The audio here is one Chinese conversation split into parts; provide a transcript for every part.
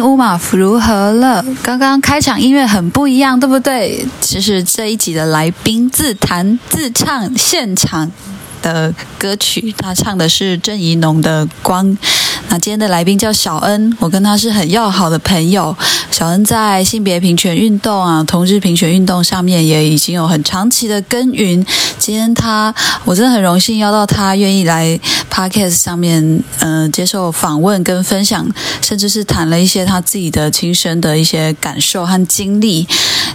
乌马夫如何了。刚刚开场音乐很不一样，对不对？其实这一集的来宾自弹自唱现场的歌曲，他唱的是郑怡农的《光》。那今天的来宾叫小恩，我跟他是很要好的朋友。小恩在性别平权运动啊、同志平权运动上面也已经有很长期的耕耘。今天他，我真的很荣幸邀到他，愿意来 podcast 上面，嗯、接受访问跟分享，甚至是谈了一些他自己的亲身的一些感受和经历。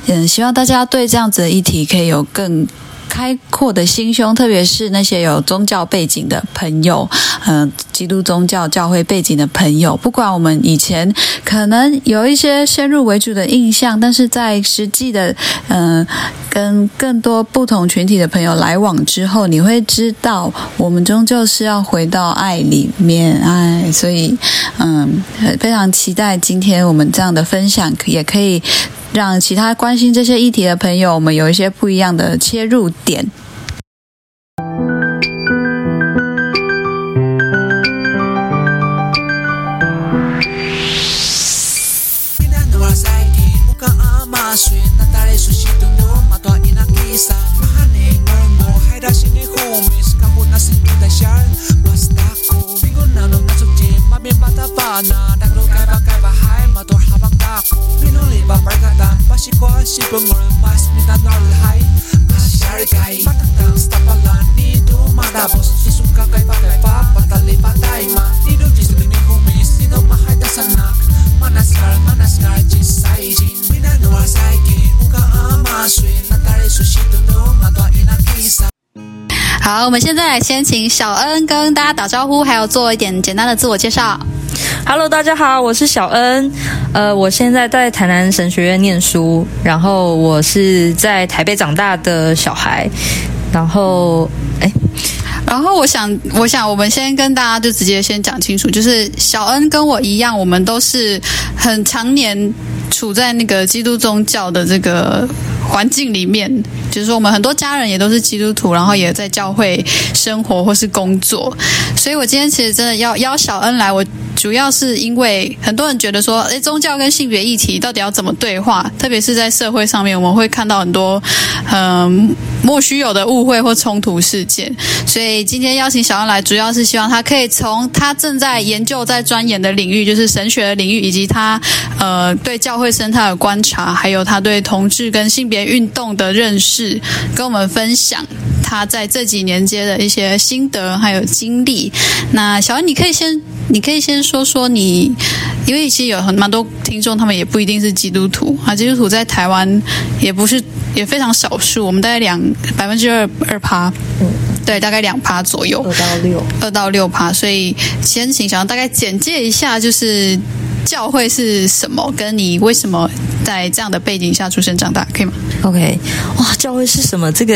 嗯，希望大家对这样子的议题可以有更。开阔的心胸，特别是那些有宗教背景的朋友，嗯、基督宗教教会背景的朋友，不管我们以前可能有一些先入为主的印象，但是在实际的，嗯、跟更多不同群体的朋友来往之后，你会知道，我们终究是要回到爱里面，爱，所以，嗯，非常期待今天我们这样的分享，也可以。让其他关心这些议题的朋友，我们有一些不一样的切入点。好，我们现在先请小恩跟大家打招呼，还有做一点简单的自我介绍。Hello，大家好，我是小恩。呃，我现在在台南神学院念书，然后我是在台北长大的小孩。然后，哎，然后我想，我想我们先跟大家就直接先讲清楚，就是小恩跟我一样，我们都是很常年处在那个基督宗教的这个环境里面，就是说我们很多家人也都是基督徒，然后也在教会生活或是工作，所以我今天其实真的要邀小恩来，我主要是因为很多人觉得说，诶，宗教跟性别议题到底要怎么对话？特别是在社会上面，我们会看到很多嗯莫须有的误会或冲突事件，所以今天邀请小安来，主要是希望他可以从他正在研究、在钻研的领域，就是神学的领域，以及他呃对教会生态的观察，还有他对同志跟性别运动的认识，跟我们分享他在这几年间的一些心得还有经历。那小安，你可以先，你可以先说说你，因为其实有很蛮多听众，他们也不一定是基督徒啊，基督徒在台湾也不是也非常少数，我们大概两百分之二二趴，嗯，对，大概两趴左右，二到六，二到六趴，所以先请小安大概简介一下，就是。教会是什么？跟你为什么在这样的背景下出生长大，可以吗？OK，哇，教会是什么？这个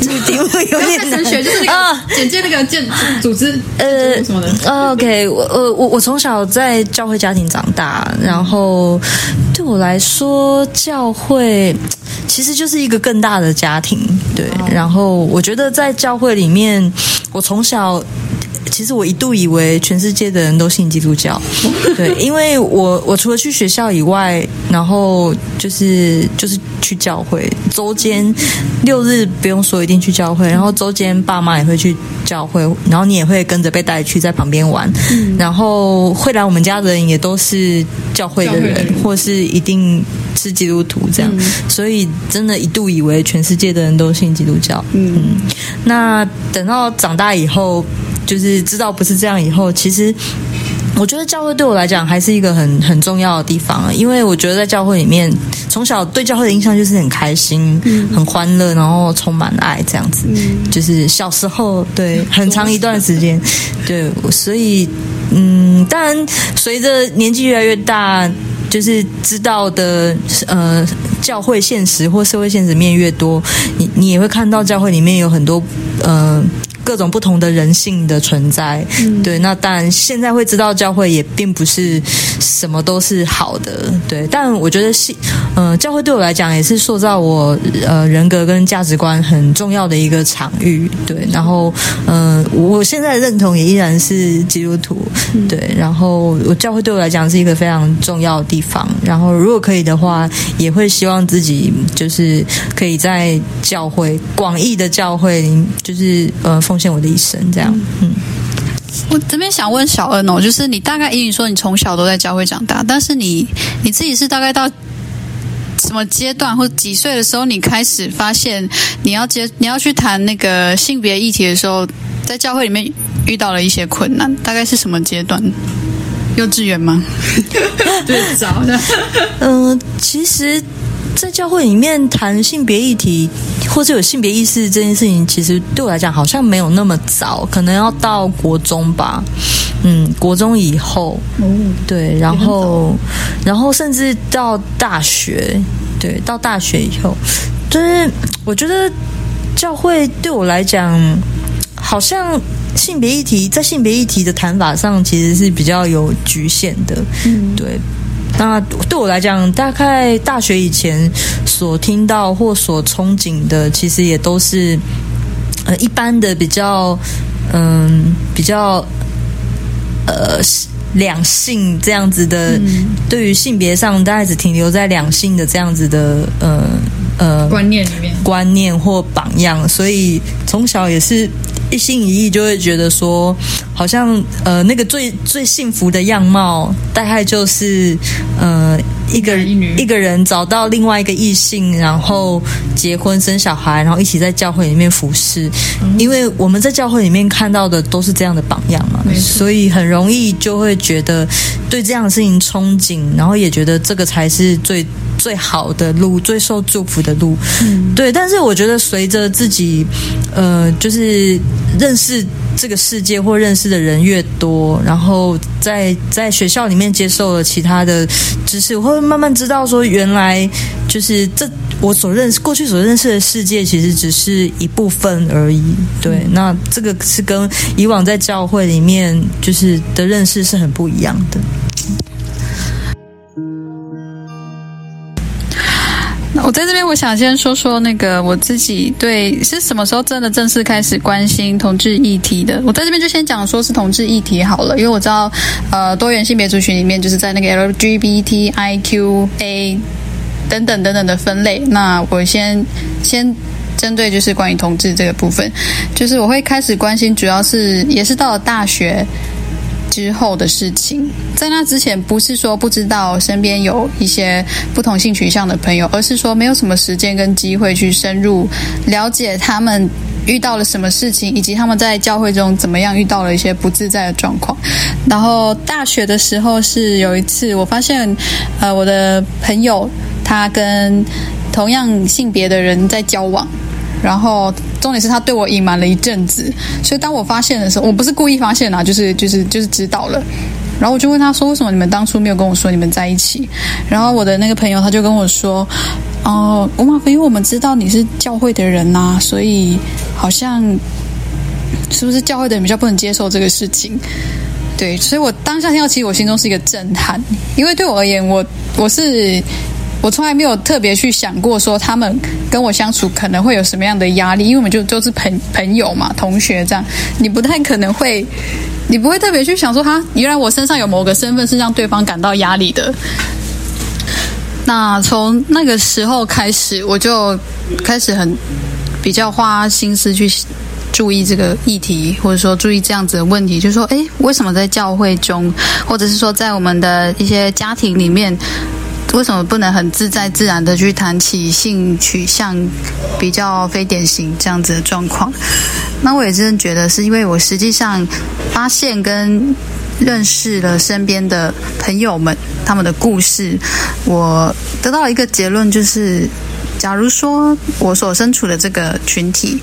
这个 题目有点难。学就是那个啊，简介那个建组织呃什么的。呃，OK，我呃我我从小在教会家庭长大，然后对我来说，教会其实就是一个更大的家庭。对，然后我觉得在教会里面，我从小。其实我一度以为全世界的人都信基督教，对，因为我我除了去学校以外，然后就是就是去教会，周间六日不用说一定去教会，然后周间爸妈也会去教会，然后你也会跟着被带去在旁边玩，嗯、然后会来我们家的人也都是教会的人，或是一定是基督徒这样，嗯、所以真的一度以为全世界的人都信基督教，嗯，嗯。那等到长大以后。就是知道不是这样以后，其实我觉得教会对我来讲还是一个很很重要的地方，因为我觉得在教会里面，从小对教会的印象就是很开心、嗯、很欢乐，然后充满爱这样子。嗯、就是小时候对很长一段时间，对，所以嗯，当然随着年纪越来越大。就是知道的，呃，教会现实或社会现实面越多，你你也会看到教会里面有很多呃各种不同的人性的存在。对，那当然现在会知道教会也并不是什么都是好的。对，但我觉得是，嗯，教会对我来讲也是塑造我呃人格跟价值观很重要的一个场域。对，然后嗯，我现在认同也依然是基督徒。对，然后我教会对我来讲是一个非常重要的地方。然后如果可以的话，也会希望自己就是可以在教会广义的教会，就是呃奉献我的一生这样。嗯，我这边想问小恩哦，就是你大概以你说你从小都在教会长大，但是你你自己是大概到什么阶段或几岁的时候，你开始发现你要接你要去谈那个性别议题的时候，在教会里面遇到了一些困难，大概是什么阶段？幼稚园吗？对，早的。嗯，其实，在教会里面谈性别议题，或者有性别意识这件事情，其实对我来讲好像没有那么早，可能要到国中吧。嗯，国中以后，对，然后，然后甚至到大学，对，到大学以后，就是我觉得教会对我来讲，好像。性别议题在性别议题的谈法上其实是比较有局限的，嗯，对。那对我来讲，大概大学以前所听到或所憧憬的，其实也都是呃一般的比较嗯比较呃两性这样子的，对于性别上大概只停留在两性的这样子的呃呃观念里面观念或榜样，所以从小也是。一心一意就会觉得说，好像呃那个最最幸福的样貌，大概就是呃一个一个人找到另外一个异性，然后结婚生小孩，然后一起在教会里面服侍。因为我们在教会里面看到的都是这样的榜样嘛，所以很容易就会觉得对这样的事情憧憬，然后也觉得这个才是最。最好的路，最受祝福的路，对。但是我觉得，随着自己，呃，就是认识这个世界或认识的人越多，然后在在学校里面接受了其他的知识，我会慢慢知道说，原来就是这我所认识过去所认识的世界，其实只是一部分而已。对，那这个是跟以往在教会里面就是的认识是很不一样的。我，想先说说那个我自己对是什么时候真的正式开始关心同志议题的。我在这边就先讲说是同志议题好了，因为我知道，呃，多元性别族群里面就是在那个 LGBTIQA 等等等等的分类。那我先先针对就是关于同志这个部分，就是我会开始关心，主要是也是到了大学。之后的事情，在那之前不是说不知道身边有一些不同性取向的朋友，而是说没有什么时间跟机会去深入了解他们遇到了什么事情，以及他们在教会中怎么样遇到了一些不自在的状况。然后大学的时候是有一次，我发现呃我的朋友他跟同样性别的人在交往。然后重点是他对我隐瞒了一阵子，所以当我发现的时候，我不是故意发现啊，就是就是就是知道了。然后我就问他说：“为什么你们当初没有跟我说你们在一起？”然后我的那个朋友他就跟我说：“哦，吴马飞，因为我们知道你是教会的人呐，所以好像是不是教会的人比较不能接受这个事情？对，所以我当下听到，其实我心中是一个震撼，因为对我而言，我我是。”我从来没有特别去想过说他们跟我相处可能会有什么样的压力，因为我们就都是朋朋友嘛，同学这样，你不太可能会，你不会特别去想说哈，原来我身上有某个身份是让对方感到压力的。那从那个时候开始，我就开始很比较花心思去注意这个议题，或者说注意这样子的问题，就是说，哎，为什么在教会中，或者是说在我们的一些家庭里面？为什么不能很自在自然的去谈起性取向比较非典型这样子的状况？那我也真的觉得是因为我实际上发现跟认识了身边的朋友们他们的故事，我得到一个结论，就是假如说我所身处的这个群体。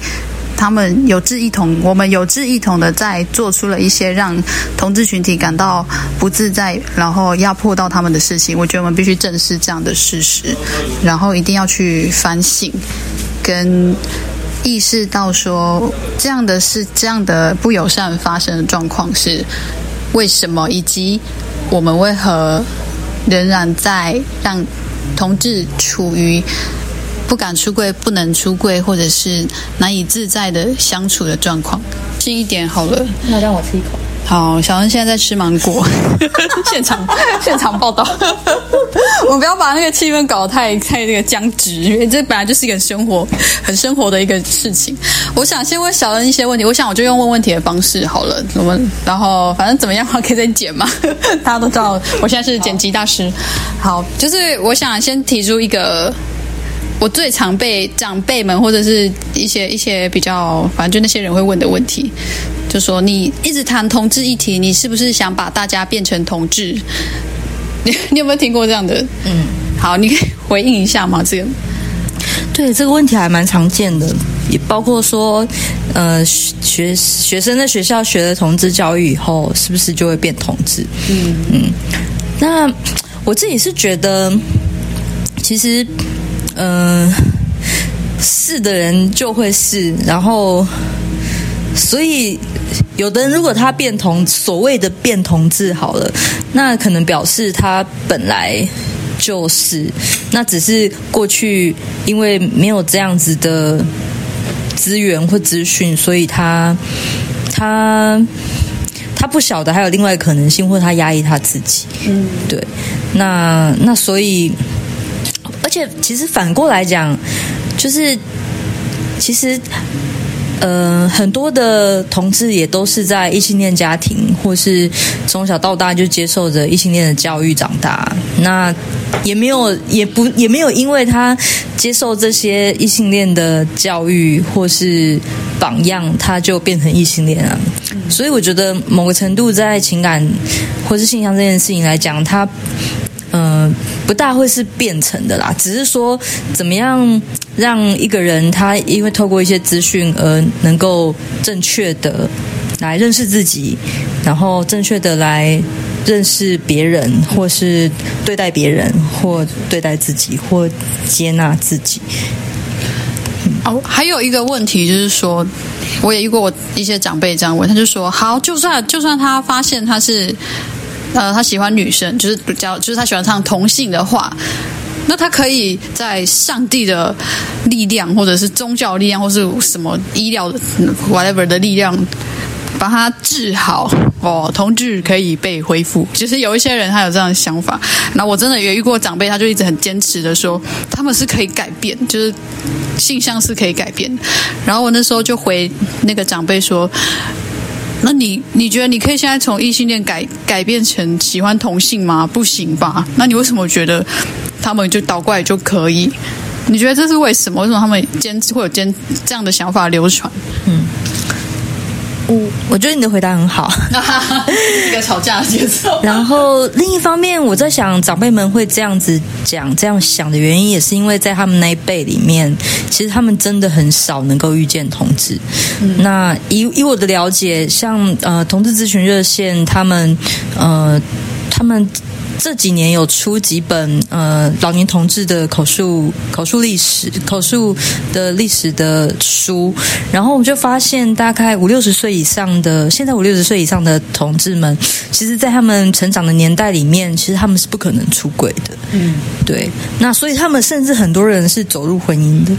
他们有志一同，我们有志一同的在做出了一些让同志群体感到不自在，然后压迫到他们的事情。我觉得我们必须正视这样的事实，然后一定要去反省，跟意识到说这样的事、这样的不友善发生的状况是为什么，以及我们为何仍然在让同志处于不敢出柜、不能出柜，或者是难以自在的相处的状况。近一点好了，那让我吃一口。好，小恩现在在吃芒果，现场现场报道。我们不要把那个气氛搞得太太那个僵直，因为这本来就是一个生活很生活的一个事情。我想先问小恩一些问题，我想我就用问问题的方式好了。我们然后反正怎么样可以再剪嘛，大家都知道我现在是剪辑大师。好，就是我想先提出一个。我最常被长辈们或者是一些一些比较，反正就那些人会问的问题，就说你一直谈同志议题，你是不是想把大家变成同志？你 你有没有听过这样的？嗯，好，你可以回应一下吗？这个，对这个问题还蛮常见的，也包括说，呃，学学生在学校学了同志教育以后，是不是就会变同志？嗯嗯，那我自己是觉得，其实。嗯，是的人就会是，然后，所以有的人如果他变同，所谓的变同志好了，那可能表示他本来就是，那只是过去因为没有这样子的资源或资讯，所以他他他不晓得还有另外可能性，或他压抑他自己。嗯，对，那那所以。而且，其实反过来讲，就是 其实，呃，很多的同志也都是在异性恋家庭，或是从小到大就接受着异性恋的教育长大。那也没有，也不，也没有因为他接受这些异性恋的教育或是榜样，他就变成异性恋啊。所以，我觉得某个程度在情感或是性向这件事情来讲，他。不大会是变成的啦，只是说怎么样让一个人他因为透过一些资讯而能够正确的来认识自己，然后正确的来认识别人，或是对待别人，或对待自己，或接纳自己。哦，还有一个问题就是说，我也遇过我一些长辈这样问，他就说：好，就算就算他发现他是。呃，他喜欢女生，就是比较，就是他喜欢唱同性的话，那他可以在上帝的力量，或者是宗教力量，或是什么医疗的 whatever 的力量，把他治好哦，同志可以被恢复。其实有一些人他有这样的想法，那我真的也遇过长辈，他就一直很坚持的说，他们是可以改变，就是性向是可以改变。然后我那时候就回那个长辈说。那你你觉得你可以现在从异性恋改改变成喜欢同性吗？不行吧？那你为什么觉得他们就倒过来就可以？你觉得这是为什么？为什么他们坚持会有坚这样的想法流传？嗯。我我觉得你的回答很好，一个吵架的节奏。然后另一方面，我在想，长辈们会这样子讲、这样想的原因，也是因为在他们那一辈里面，其实他们真的很少能够遇见同志。那以以我的了解，像呃同志咨询热线，他们呃他们。这几年有出几本呃老年同志的口述口述历史口述的历史的书，然后我们就发现，大概五六十岁以上的现在五六十岁以上的同志们，其实，在他们成长的年代里面，其实他们是不可能出轨的。嗯，对。那所以他们甚至很多人是走入婚姻的。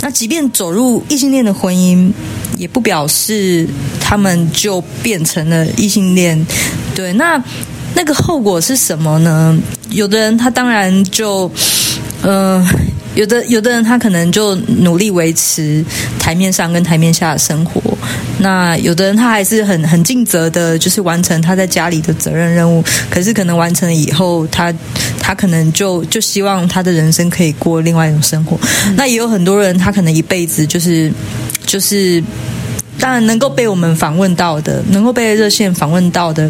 那即便走入异性恋的婚姻，也不表示他们就变成了异性恋。对，那。那个后果是什么呢？有的人他当然就，呃，有的有的人他可能就努力维持台面上跟台面下的生活。那有的人他还是很很尽责的，就是完成他在家里的责任任务。可是可能完成了以后，他他可能就就希望他的人生可以过另外一种生活。那也有很多人他可能一辈子就是就是，当然能够被我们访问到的，能够被热线访问到的。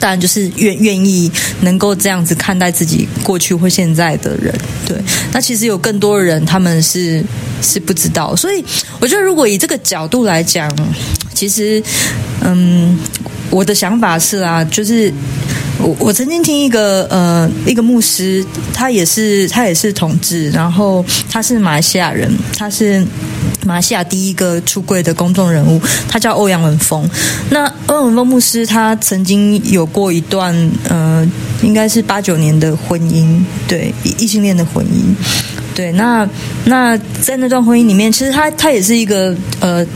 当然，就是愿愿意能够这样子看待自己过去或现在的人，对。那其实有更多的人，他们是是不知道。所以，我觉得如果以这个角度来讲，其实，嗯，我的想法是啊，就是我我曾经听一个呃一个牧师，他也是他也是同志，然后他是马来西亚人，他是马来西亚第一个出柜的公众人物，他叫欧阳文峰。那欧阳文峰牧师他曾经有过一段呃，应该是八九年的婚姻，对异性恋的婚姻。对，那那在那段婚姻里面，其实他他也是一个呃。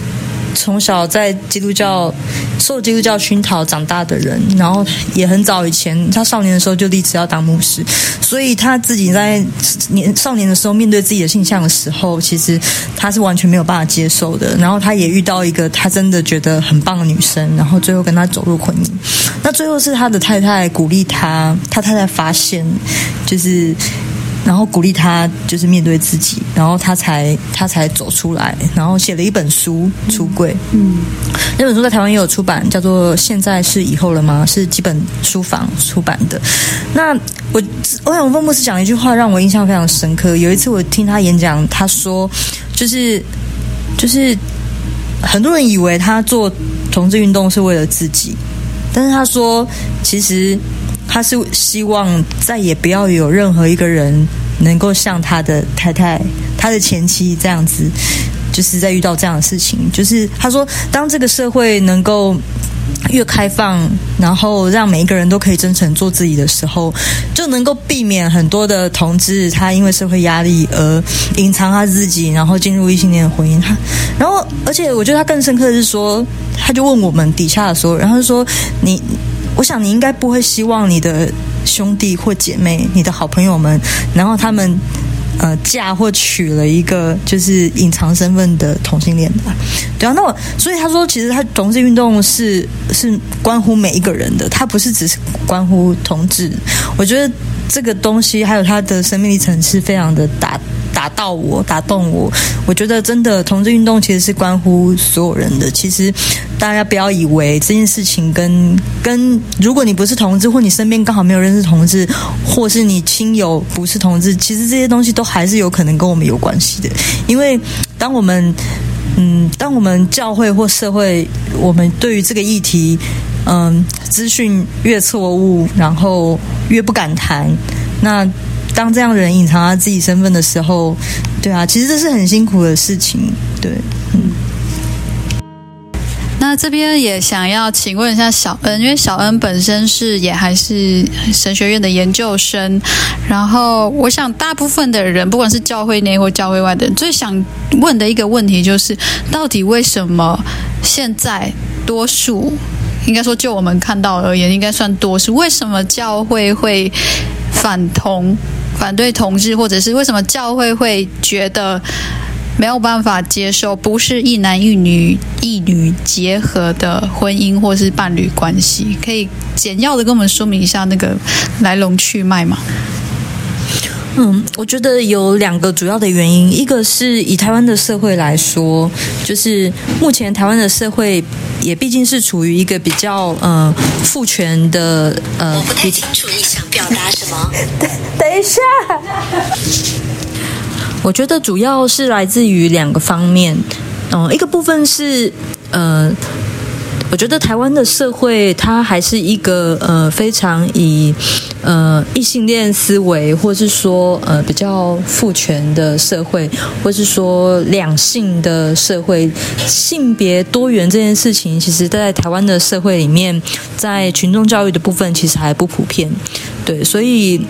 从小在基督教受基督教熏陶长大的人，然后也很早以前，他少年的时候就立志要当牧师，所以他自己在年少年的时候面对自己的性向的时候，其实他是完全没有办法接受的。然后他也遇到一个他真的觉得很棒的女生，然后最后跟他走入婚姻。那最后是他的太太鼓励他，他太太发现就是。然后鼓励他，就是面对自己，然后他才他才走出来，然后写了一本书《出柜》。嗯，那本书在台湾也有出版，叫做《现在是以后了吗》，是基本书房出版的。那我欧阳锋牧师讲一句话，让我印象非常深刻。有一次我听他演讲，他说，就是就是很多人以为他做同志运动是为了自己，但是他说，其实。他是希望再也不要有任何一个人能够像他的太太、他的前妻这样子，就是在遇到这样的事情。就是他说，当这个社会能够越开放，然后让每一个人都可以真诚做自己的时候，就能够避免很多的同志他因为社会压力而隐藏他自己，然后进入异性恋的婚姻。他，然后而且我觉得他更深刻的是说，他就问我们底下的所有人，他就说你。我想你应该不会希望你的兄弟或姐妹、你的好朋友们，然后他们呃嫁或娶了一个就是隐藏身份的同性恋吧？对啊，那我所以他说，其实他同志运动是是关乎每一个人的，他不是只是关乎同志。我觉得这个东西还有他的生命历程是非常的大。打到我，打动我。我觉得真的同志运动其实是关乎所有人的。其实大家不要以为这件事情跟跟如果你不是同志，或你身边刚好没有认识同志，或是你亲友不是同志，其实这些东西都还是有可能跟我们有关系的。因为当我们嗯，当我们教会或社会，我们对于这个议题，嗯，资讯越错误，然后越不敢谈，那。当这样的人隐藏他自己身份的时候，对啊，其实这是很辛苦的事情，对，嗯。那这边也想要请问一下小恩，因为小恩本身是也还是神学院的研究生，然后我想大部分的人，不管是教会内或教会外的人，最想问的一个问题就是，到底为什么现在多数，应该说就我们看到而言，应该算多数，为什么教会会反同？反对同志，或者是为什么教会会觉得没有办法接受不是一男一女一女结合的婚姻或是伴侣关系？可以简要的跟我们说明一下那个来龙去脉吗？嗯，我觉得有两个主要的原因，一个是以台湾的社会来说，就是目前台湾的社会也毕竟是处于一个比较呃父权的呃。我不太清楚你想表达什么。等等一下，我觉得主要是来自于两个方面，嗯，一个部分是呃。我觉得台湾的社会，它还是一个呃非常以呃异性恋思维，或是说呃比较父权的社会，或是说两性的社会，性别多元这件事情，其实在台湾的社会里面，在群众教育的部分，其实还不普遍。对，所以。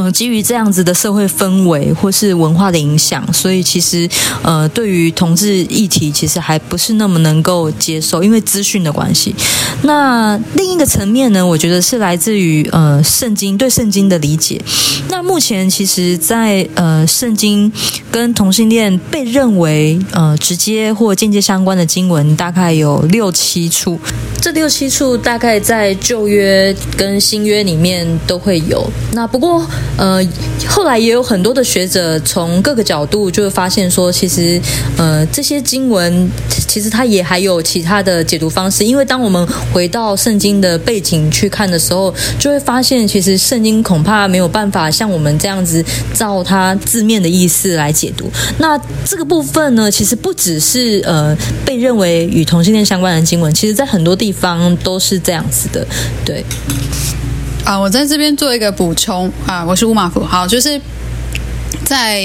嗯，基于这样子的社会氛围或是文化的影响，所以其实呃，对于同志议题，其实还不是那么能够接受，因为资讯的关系。那另一个层面呢，我觉得是来自于呃圣经对圣经的理解。那目前其实，在呃圣经跟同性恋被认为呃直接或间接相关的经文，大概有六七处。这六七处大概在旧约跟新约里面都会有。那不过。呃，后来也有很多的学者从各个角度就会发现说，其实呃这些经文其实它也还有其他的解读方式。因为当我们回到圣经的背景去看的时候，就会发现其实圣经恐怕没有办法像我们这样子照它字面的意思来解读。那这个部分呢，其实不只是呃被认为与同性恋相关的经文，其实在很多地方都是这样子的，对。啊，我在这边做一个补充啊，我是乌马福。好，就是在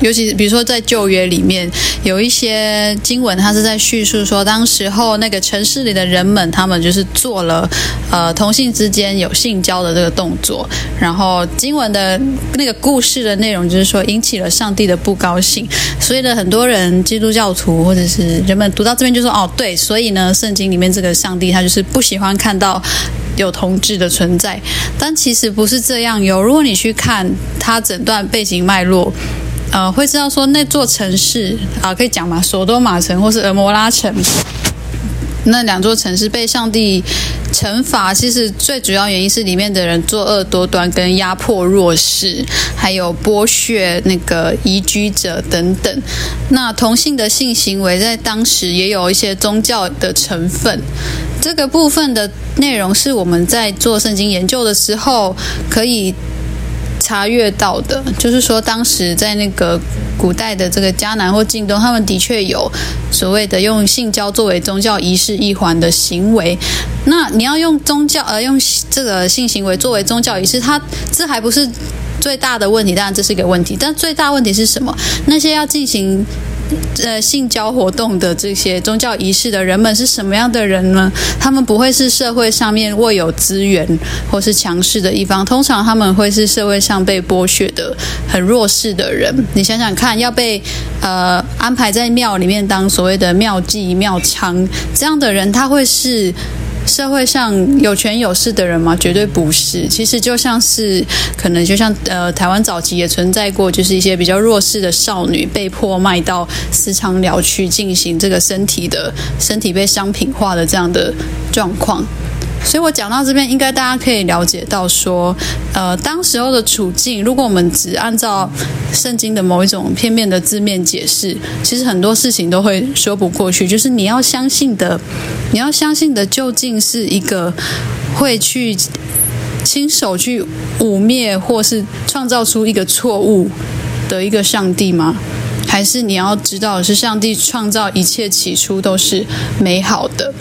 尤其比如说在旧约里面有一些经文，它是在叙述说，当时候那个城市里的人们，他们就是做了呃同性之间有性交的这个动作，然后经文的那个故事的内容就是说引起了上帝的不高兴，所以呢，很多人基督教徒或者是人们读到这边就说哦对，所以呢，圣经里面这个上帝他就是不喜欢看到。有同志的存在，但其实不是这样哟。如果你去看它整段背景脉络，呃，会知道说那座城市啊，可以讲嘛，索多玛城或是俄摩拉城，那两座城市被上帝惩罚，其实最主要原因是里面的人作恶多端，跟压迫弱势，还有剥削那个移居者等等。那同性的性行为在当时也有一些宗教的成分。这个部分的内容是我们在做圣经研究的时候可以查阅到的，就是说当时在那个古代的这个迦南或近东，他们的确有所谓的用性交作为宗教仪式一环的行为。那你要用宗教呃用这个性行为作为宗教仪式，它这还不是最大的问题，当然这是一个问题，但最大问题是什么？那些要进行。呃，性交活动的这些宗教仪式的人们是什么样的人呢？他们不会是社会上面握有资源或是强势的一方，通常他们会是社会上被剥削的很弱势的人。你想想看，要被呃安排在庙里面当所谓的庙妓、庙娼这样的人，他会是。社会上有权有势的人吗？绝对不是。其实就像是，可能就像呃，台湾早期也存在过，就是一些比较弱势的少女被迫卖到私娼寮去进行这个身体的身体被商品化的这样的状况。所以我讲到这边，应该大家可以了解到说，呃，当时候的处境，如果我们只按照圣经的某一种片面的字面解释，其实很多事情都会说不过去。就是你要相信的，你要相信的，究竟是一个会去亲手去污蔑或是创造出一个错误的一个上帝吗？还是你要知道，是上帝创造一切起初都是美好的？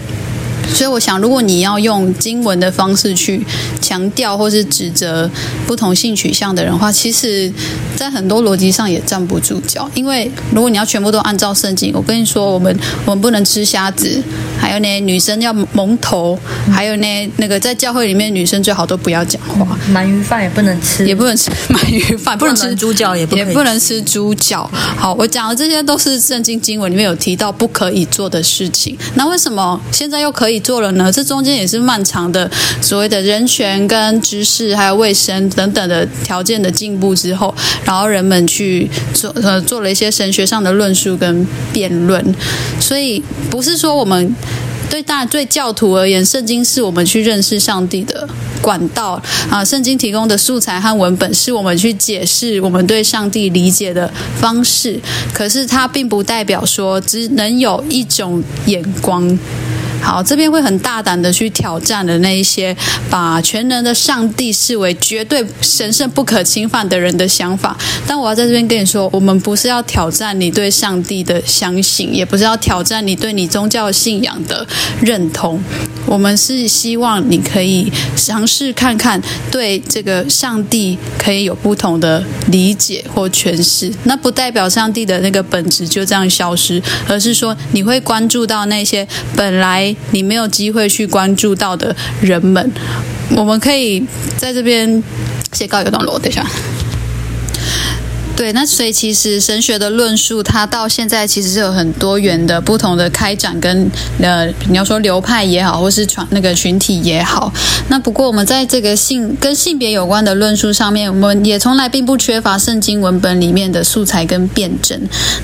所以我想，如果你要用经文的方式去强调或是指责不同性取向的人话，其实，在很多逻辑上也站不住脚。因为如果你要全部都按照圣经，我跟你说，我们我们不能吃虾子，还有呢，女生要蒙头，还有呢，那个在教会里面，女生最好都不要讲话。鳗鱼饭也不能吃，也不能吃鳗鱼饭，不能吃猪脚，也不也不能吃猪脚。好，我讲的这些都是圣经经文里面有提到不可以做的事情。那为什么现在又可以？做了呢？这中间也是漫长的所谓的人权跟知识还有卫生等等的条件的进步之后，然后人们去做呃做了一些神学上的论述跟辩论，所以不是说我们对大对教徒而言，圣经是我们去认识上帝的管道啊，圣经提供的素材和文本是我们去解释我们对上帝理解的方式，可是它并不代表说只能有一种眼光。好，这边会很大胆的去挑战的那一些把全能的上帝视为绝对神圣不可侵犯的人的想法。但我要在这边跟你说，我们不是要挑战你对上帝的相信，也不是要挑战你对你宗教信仰的认同。我们是希望你可以尝试看看，对这个上帝可以有不同的理解或诠释。那不代表上帝的那个本质就这样消失，而是说你会关注到那些本来。你没有机会去关注到的人们，我们可以在这边写告一个段落，等一下。对，那所以其实神学的论述，它到现在其实是有很多元的不同的开展，跟呃，你要说流派也好，或是传那个群体也好。那不过我们在这个性跟性别有关的论述上面，我们也从来并不缺乏圣经文本里面的素材跟辩证。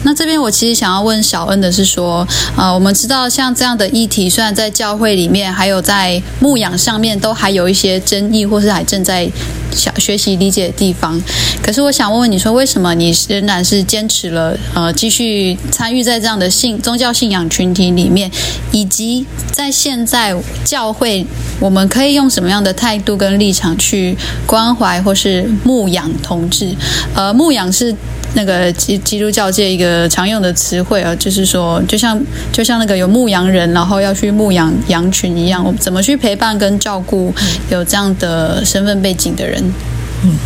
那这边我其实想要问小恩的是说，呃，我们知道像这样的议题，虽然在教会里面，还有在牧养上面，都还有一些争议，或是还正在想学习理解的地方。可是我想问问你说，为什么？你仍然是坚持了呃，继续参与在这样的信宗教信仰群体里面，以及在现在教会，我们可以用什么样的态度跟立场去关怀或是牧养同志？呃，牧养是那个基基督教界一个常用的词汇啊，就是说，就像就像那个有牧羊人，然后要去牧养羊群一样，我们怎么去陪伴跟照顾有这样的身份背景的人？嗯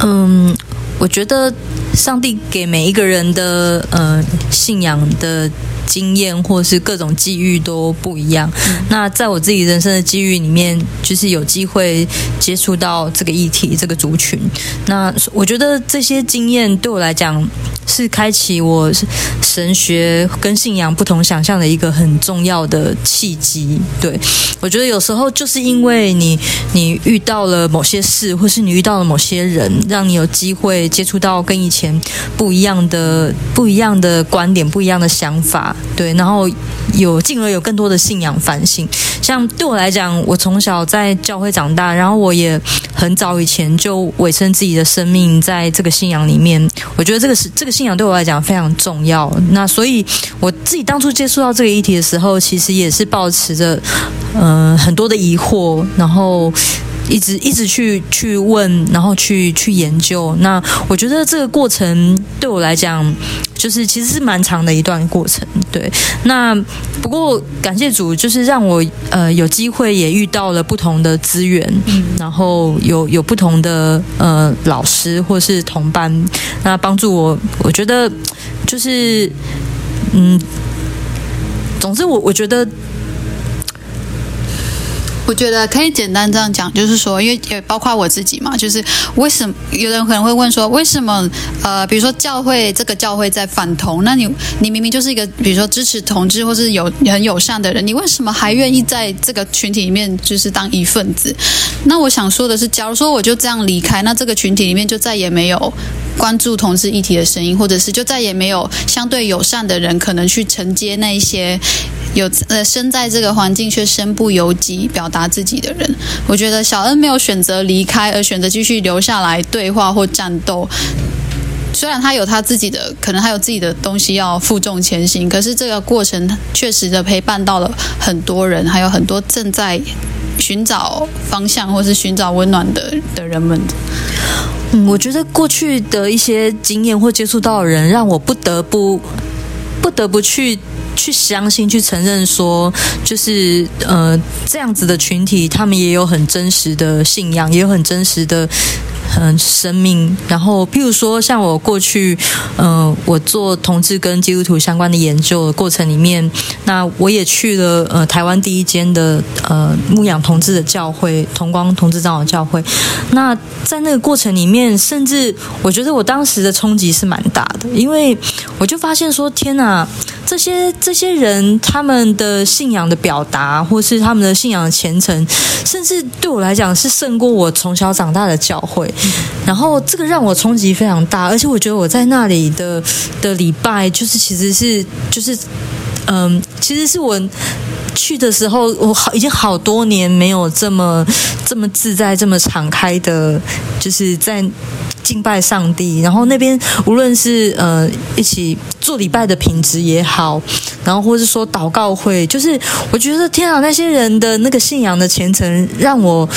嗯。我觉得上帝给每一个人的呃信仰的经验或是各种机遇都不一样。那在我自己人生的机遇里面，就是有机会接触到这个议题、这个族群。那我觉得这些经验对我来讲是开启我神学跟信仰不同想象的一个很重要的契机。对我觉得有时候就是因为你你遇到了某些事，或是你遇到了某些人，让你有机会接触到跟以前不一样的、不一样的观点、不一样的想法。对，然后有进而有更多的信仰反省。像对我来讲，我从小在教会长大，然后我也很早以前就委身自己的生命在这个信仰里面。我觉得这个是这个信仰对我来讲非常重要。那所以我自己当初接触到这个议题的时候，其实也是保持着嗯、很多的疑惑，然后。一直一直去去问，然后去去研究。那我觉得这个过程对我来讲，就是其实是蛮长的一段过程。对，那不过感谢主，就是让我呃有机会也遇到了不同的资源，然后有有不同的呃老师或是同班，那帮助我。我觉得就是嗯，总之我我觉得我觉得可以简单这样讲，就是说，因为也包括我自己嘛，就是为什么有人可能会问说，为什么呃，比如说教会这个教会在反同，那你你明明就是一个比如说支持同志或是有很友善的人，你为什么还愿意在这个群体里面就是当一份子？那我想说的是，假如说我就这样离开，那这个群体里面就再也没有关注同志议题的声音，或者是就再也没有相对友善的人可能去承接那一些。有呃，身在这个环境却身不由己表达自己的人，我觉得小恩没有选择离开，而选择继续留下来对话或战斗。虽然他有他自己的，可能还有自己的东西要负重前行，可是这个过程确实的陪伴到了很多人，还有很多正在寻找方向或是寻找温暖的的人们。嗯，我觉得过去的一些经验或接触到的人，让我不得不不得不去。去相信、去承认，说就是呃这样子的群体，他们也有很真实的信仰，也有很真实的嗯生命。然后，譬如说，像我过去嗯、呃、我做同志跟基督徒相关的研究的过程里面，那我也去了呃台湾第一间的呃牧养同志的教会——同光同志长老教会。那在那个过程里面，甚至我觉得我当时的冲击是蛮大的，因为我就发现说，天哪！这些这些人他们的信仰的表达，或是他们的信仰的虔诚，甚至对我来讲是胜过我从小长大的教会。然后这个让我冲击非常大，而且我觉得我在那里的的礼拜，就是其实是就是嗯，其实是我去的时候，我好已经好多年没有这么这么自在、这么敞开的，就是在。敬拜上帝，然后那边无论是呃一起做礼拜的品质也好，然后或是说祷告会，就是我觉得天啊，那些人的那个信仰的虔诚，让我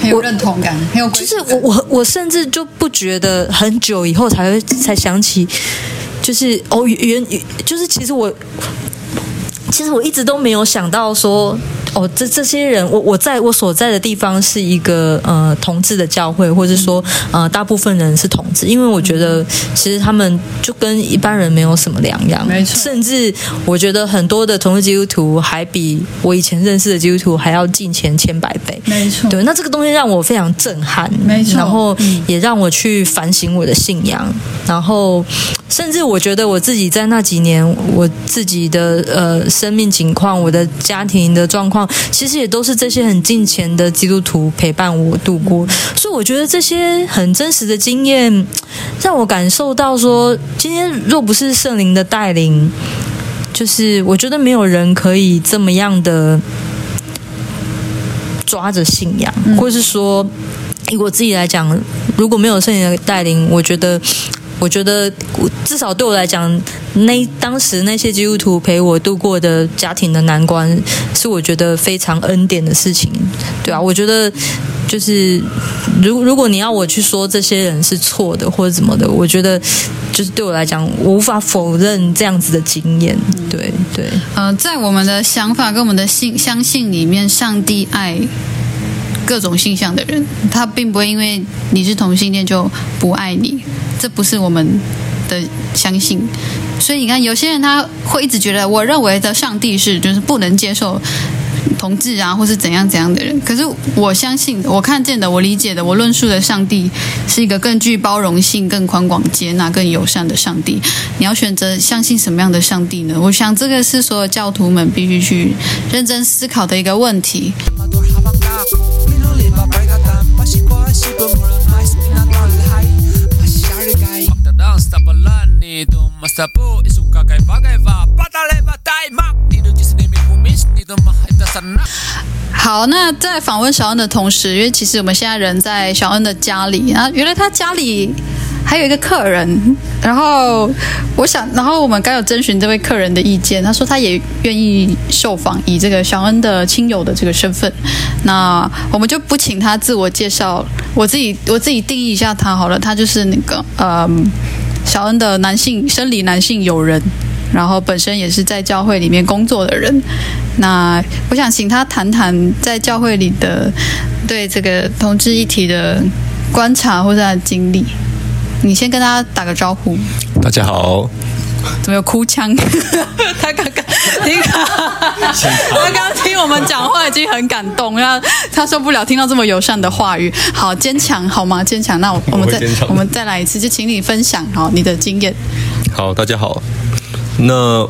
很有认同感，很有就是我我我甚至就不觉得很久以后才会才想起，就是哦原就是其实我其实我一直都没有想到说。哦，这这些人，我我在我所在的地方是一个呃同志的教会，或者说呃大部分人是同志，因为我觉得其实他们就跟一般人没有什么两样，没错。甚至我觉得很多的同志基督徒还比我以前认识的基督徒还要近前千百倍，没错。对，那这个东西让我非常震撼，没错。然后也让我去反省我的信仰，然后甚至我觉得我自己在那几年我自己的呃生命情况，我的家庭的状况。其实也都是这些很近前的基督徒陪伴我度过，所以我觉得这些很真实的经验，让我感受到说，今天若不是圣灵的带领，就是我觉得没有人可以这么样的抓着信仰，或是说，以我自己来讲，如果没有圣灵的带领，我觉得。我觉得至少对我来讲，那当时那些基督徒陪我度过的家庭的难关，是我觉得非常恩典的事情，对啊，我觉得就是如如果你要我去说这些人是错的或者怎么的，我觉得就是对我来讲，我无法否认这样子的经验，对对。呃，在我们的想法跟我们的信相信里面，上帝爱。各种性向的人，他并不会因为你是同性恋就不爱你，这不是我们的相信。所以你看，有些人他会一直觉得，我认为的上帝是就是不能接受同志啊或是怎样怎样的人可是我相信我看见的我理解的我论述的上帝是一个更具包容性更宽广接纳更友善的上帝。你要选择相信什么样的上帝呢？我想这个是所有教徒们必须去认真思考的一个问题。好，那在访问小恩的同时，因为其实我们现在人在小恩的家里，啊原来他家里还有一个客人，然后我想，然后我们刚有征询这位客人的意见，他说他也愿意受访，以这个小恩的亲友的这个身份，那我们就不请他自我介绍，我自己我自己定义一下他好了，他就是那个呃小恩的男性生理男性友人。然后本身也是在教会里面工作的人，那我想请他谈谈在教会里的对这个同志议题的观察或者他的经历。你先跟大家打个招呼，大家好，怎么有哭腔？他刚刚听，他刚听我们讲话已经很感动，然后他受不了听到这么友善的话语。好，坚强好吗？坚强。那我我们再我们再来一次，就请你分享好你的经验。好，大家好。那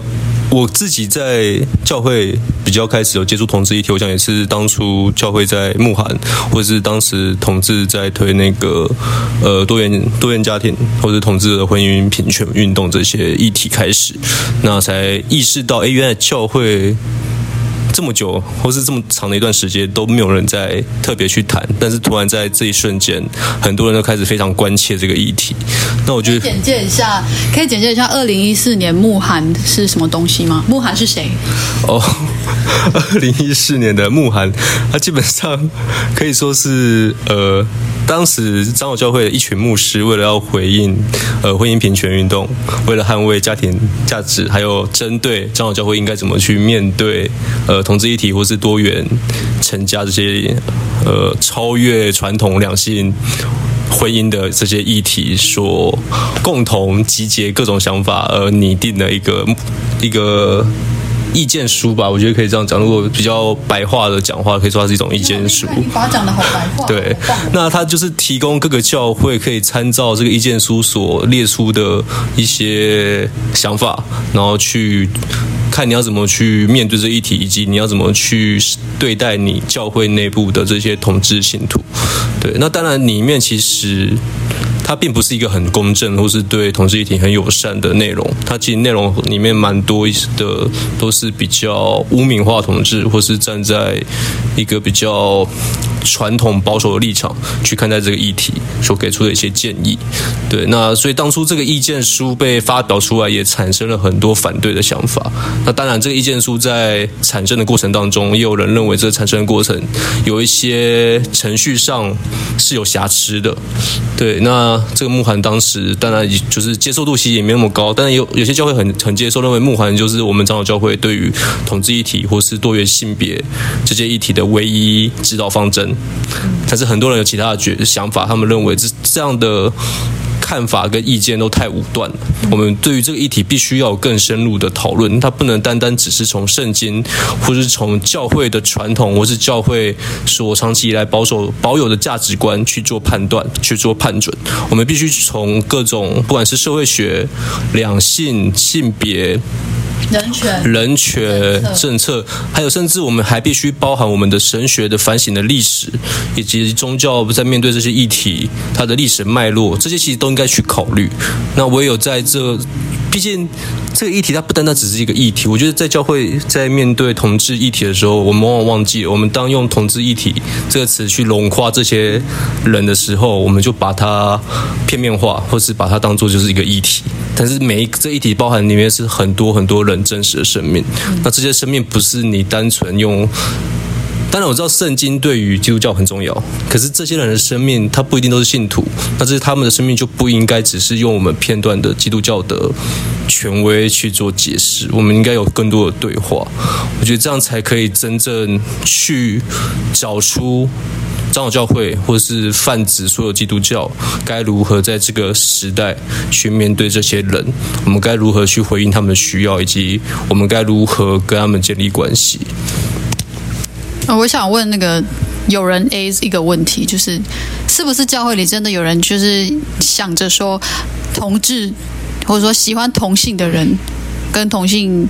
我自己在教会比较开始有接触同志议题，我想也是当初教会在慕寒，或者是当时同志在推那个呃多元多元家庭或者同志的婚姻平权运动这些议题开始，那才意识到，哎，原来教会。这么久，或是这么长的一段时间都没有人在特别去谈，但是突然在这一瞬间，很多人都开始非常关切这个议题。那我觉得简介一下，可以简介一下二零一四年慕寒是什么东西吗？慕寒是谁？哦，二零一四年的慕寒，他基本上可以说是呃，当时长老教会的一群牧师为了要回应呃婚姻平权运动，为了捍卫家庭价值，还有针对长老教会应该怎么去面对呃同志议题或是多元成家这些呃超越传统两性。婚姻的这些议题，所共同集结各种想法而拟定的一个一个意见书吧，我觉得可以这样讲。如果比较白话的讲话，可以说它是一种意见书。你把它讲的好白话，对，那它就是提供各个教会可以参照这个意见书所列出的一些想法，然后去看你要怎么去面对这议题，以及你要怎么去对待你教会内部的这些同志信徒。对，那当然里面其实。它并不是一个很公正或是对同志议题很友善的内容，它其实内容里面蛮多的都是比较污名化同志，或是站在一个比较传统保守的立场去看待这个议题所给出的一些建议。对，那所以当初这个意见书被发表出来，也产生了很多反对的想法。那当然，这个意见书在产生的过程当中，也有人认为这个产生的过程有一些程序上是有瑕疵的。对，那这个慕寒当时当然就是接受度其实也没那么高，但是有有些教会很很接受，认为慕寒就是我们长老教会对于统治一体或是多元性别这些议题的唯一指导方针。但是很多人有其他的觉想法，他们认为这这样的。看法跟意见都太武断了。我们对于这个议题必须要有更深入的讨论，它不能单单只是从圣经，或是从教会的传统，或是教会所长期以来保守保有的价值观去做判断、去做判准。我们必须从各种不管是社会学、两性、性别。人权人权政策，还有甚至我们还必须包含我们的神学的反省的历史，以及宗教在面对这些议题它的历史脉络，这些其实都应该再去考虑。那唯有在这，毕竟这个议题它不单单只是一个议题，我觉得在教会在面对同志议题的时候，我们往往忘记，我们当用同志议题这个词去笼括这些人的时候，我们就把它片面化，或是把它当做就是一个议题。但是每一个这一题包含里面是很多很多人真实的生命，那这些生命不是你单纯用。当然我知道圣经对于基督教很重要，可是这些人的生命他不一定都是信徒，那这是他们的生命就不应该只是用我们片段的基督教的权威去做解释，我们应该有更多的对话。我觉得这样才可以真正去找出长老教会或是泛指所有基督教该如何在这个时代去面对这些人，我们该如何去回应他们的需要，以及我们该如何跟他们建立关系。呃我想问那个有人 A 一个问题，就是是不是教会里真的有人就是想着说同志或者说喜欢同性的人跟同性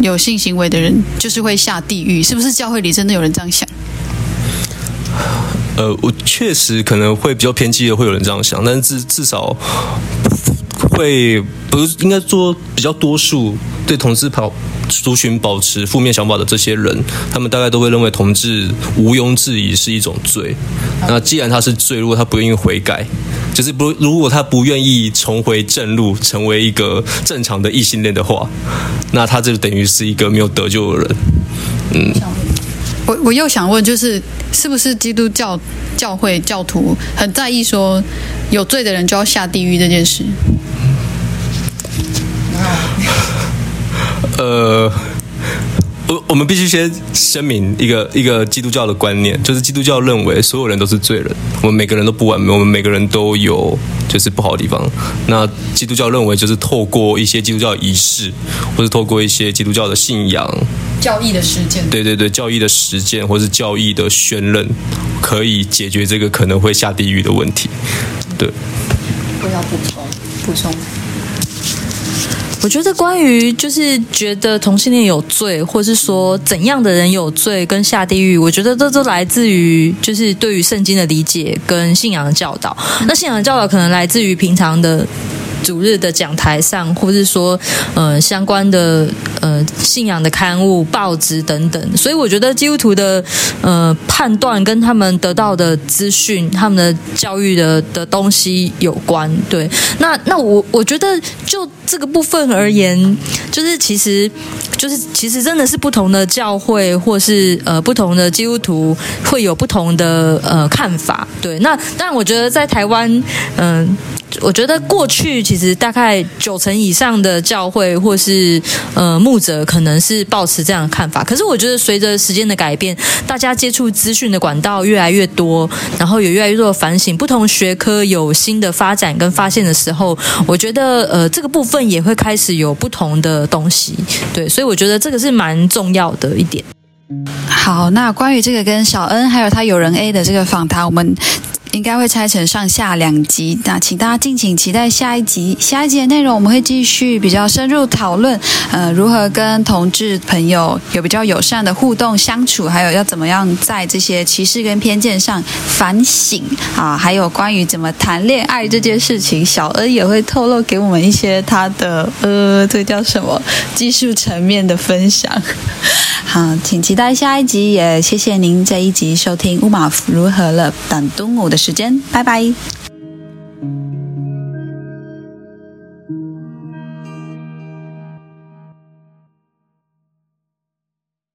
有性行为的人就是会下地狱？是不是教会里真的有人这样想？呃，我确实可能会比较偏激的，会有人这样想，但是至至少会不是应该说比较多数对同志跑族群保持负面想法的这些人，他们大概都会认为同志毋庸置疑是一种罪。那既然他是罪，如果他不愿意悔改，就是不如果他不愿意重回正路，成为一个正常的异性恋的话，那他就等于是一个没有得救的人。嗯我我又想问，就是是不是基督教教会教徒很在意说有罪的人就要下地狱这件事？呃，我我们必须先声明一个一个基督教的观念，就是基督教认为所有人都是罪人，我们每个人都不完美，我们每个人都有就是不好的地方。那基督教认为就是透过一些基督教仪式，或者透过一些基督教的信仰，教义的实践。对对对，教义的实践或是教义的宣认，可以解决这个可能会下地狱的问题。对，我要补充补充。我觉得关于就是觉得同性恋有罪，或是说怎样的人有罪跟下地狱，我觉得这都来自于就是对于圣经的理解跟信仰的教导。那信仰的教导可能来自于平常的。主日的讲台上，或是说，呃，相关的呃信仰的刊物、报纸等等，所以我觉得基督徒的呃判断跟他们得到的资讯、他们的教育的的东西有关。对，那那我我觉得就这个部分而言，就是其实就是其实真的是不同的教会或是呃不同的基督徒会有不同的呃看法。对，那但我觉得在台湾，嗯、我觉得过去其实大概九成以上的教会或是呃牧者可能是抱持这样的看法，可是我觉得随着时间的改变，大家接触资讯的管道越来越多，然后有越来越多的反省，不同学科有新的发展跟发现的时候，我觉得呃这个部分也会开始有不同的东西，对，所以我觉得这个是蛮重要的一点。好，那关于这个跟小恩还有他有人 A 的这个访谈，我们应该会拆成上下两集。那请大家敬请期待下一集。下一集的内容我们会继续比较深入讨论，呃，如何跟同志朋友有比较友善的互动相处，还有要怎么样在这些歧视跟偏见上反省啊，还有关于怎么谈恋爱这件事情，小恩也会透露给我们一些他的呃，这个叫什么技术层面的分享。好，请期待下一集，也谢谢您这一集收听乌马夫如何了等东武的时间，拜拜。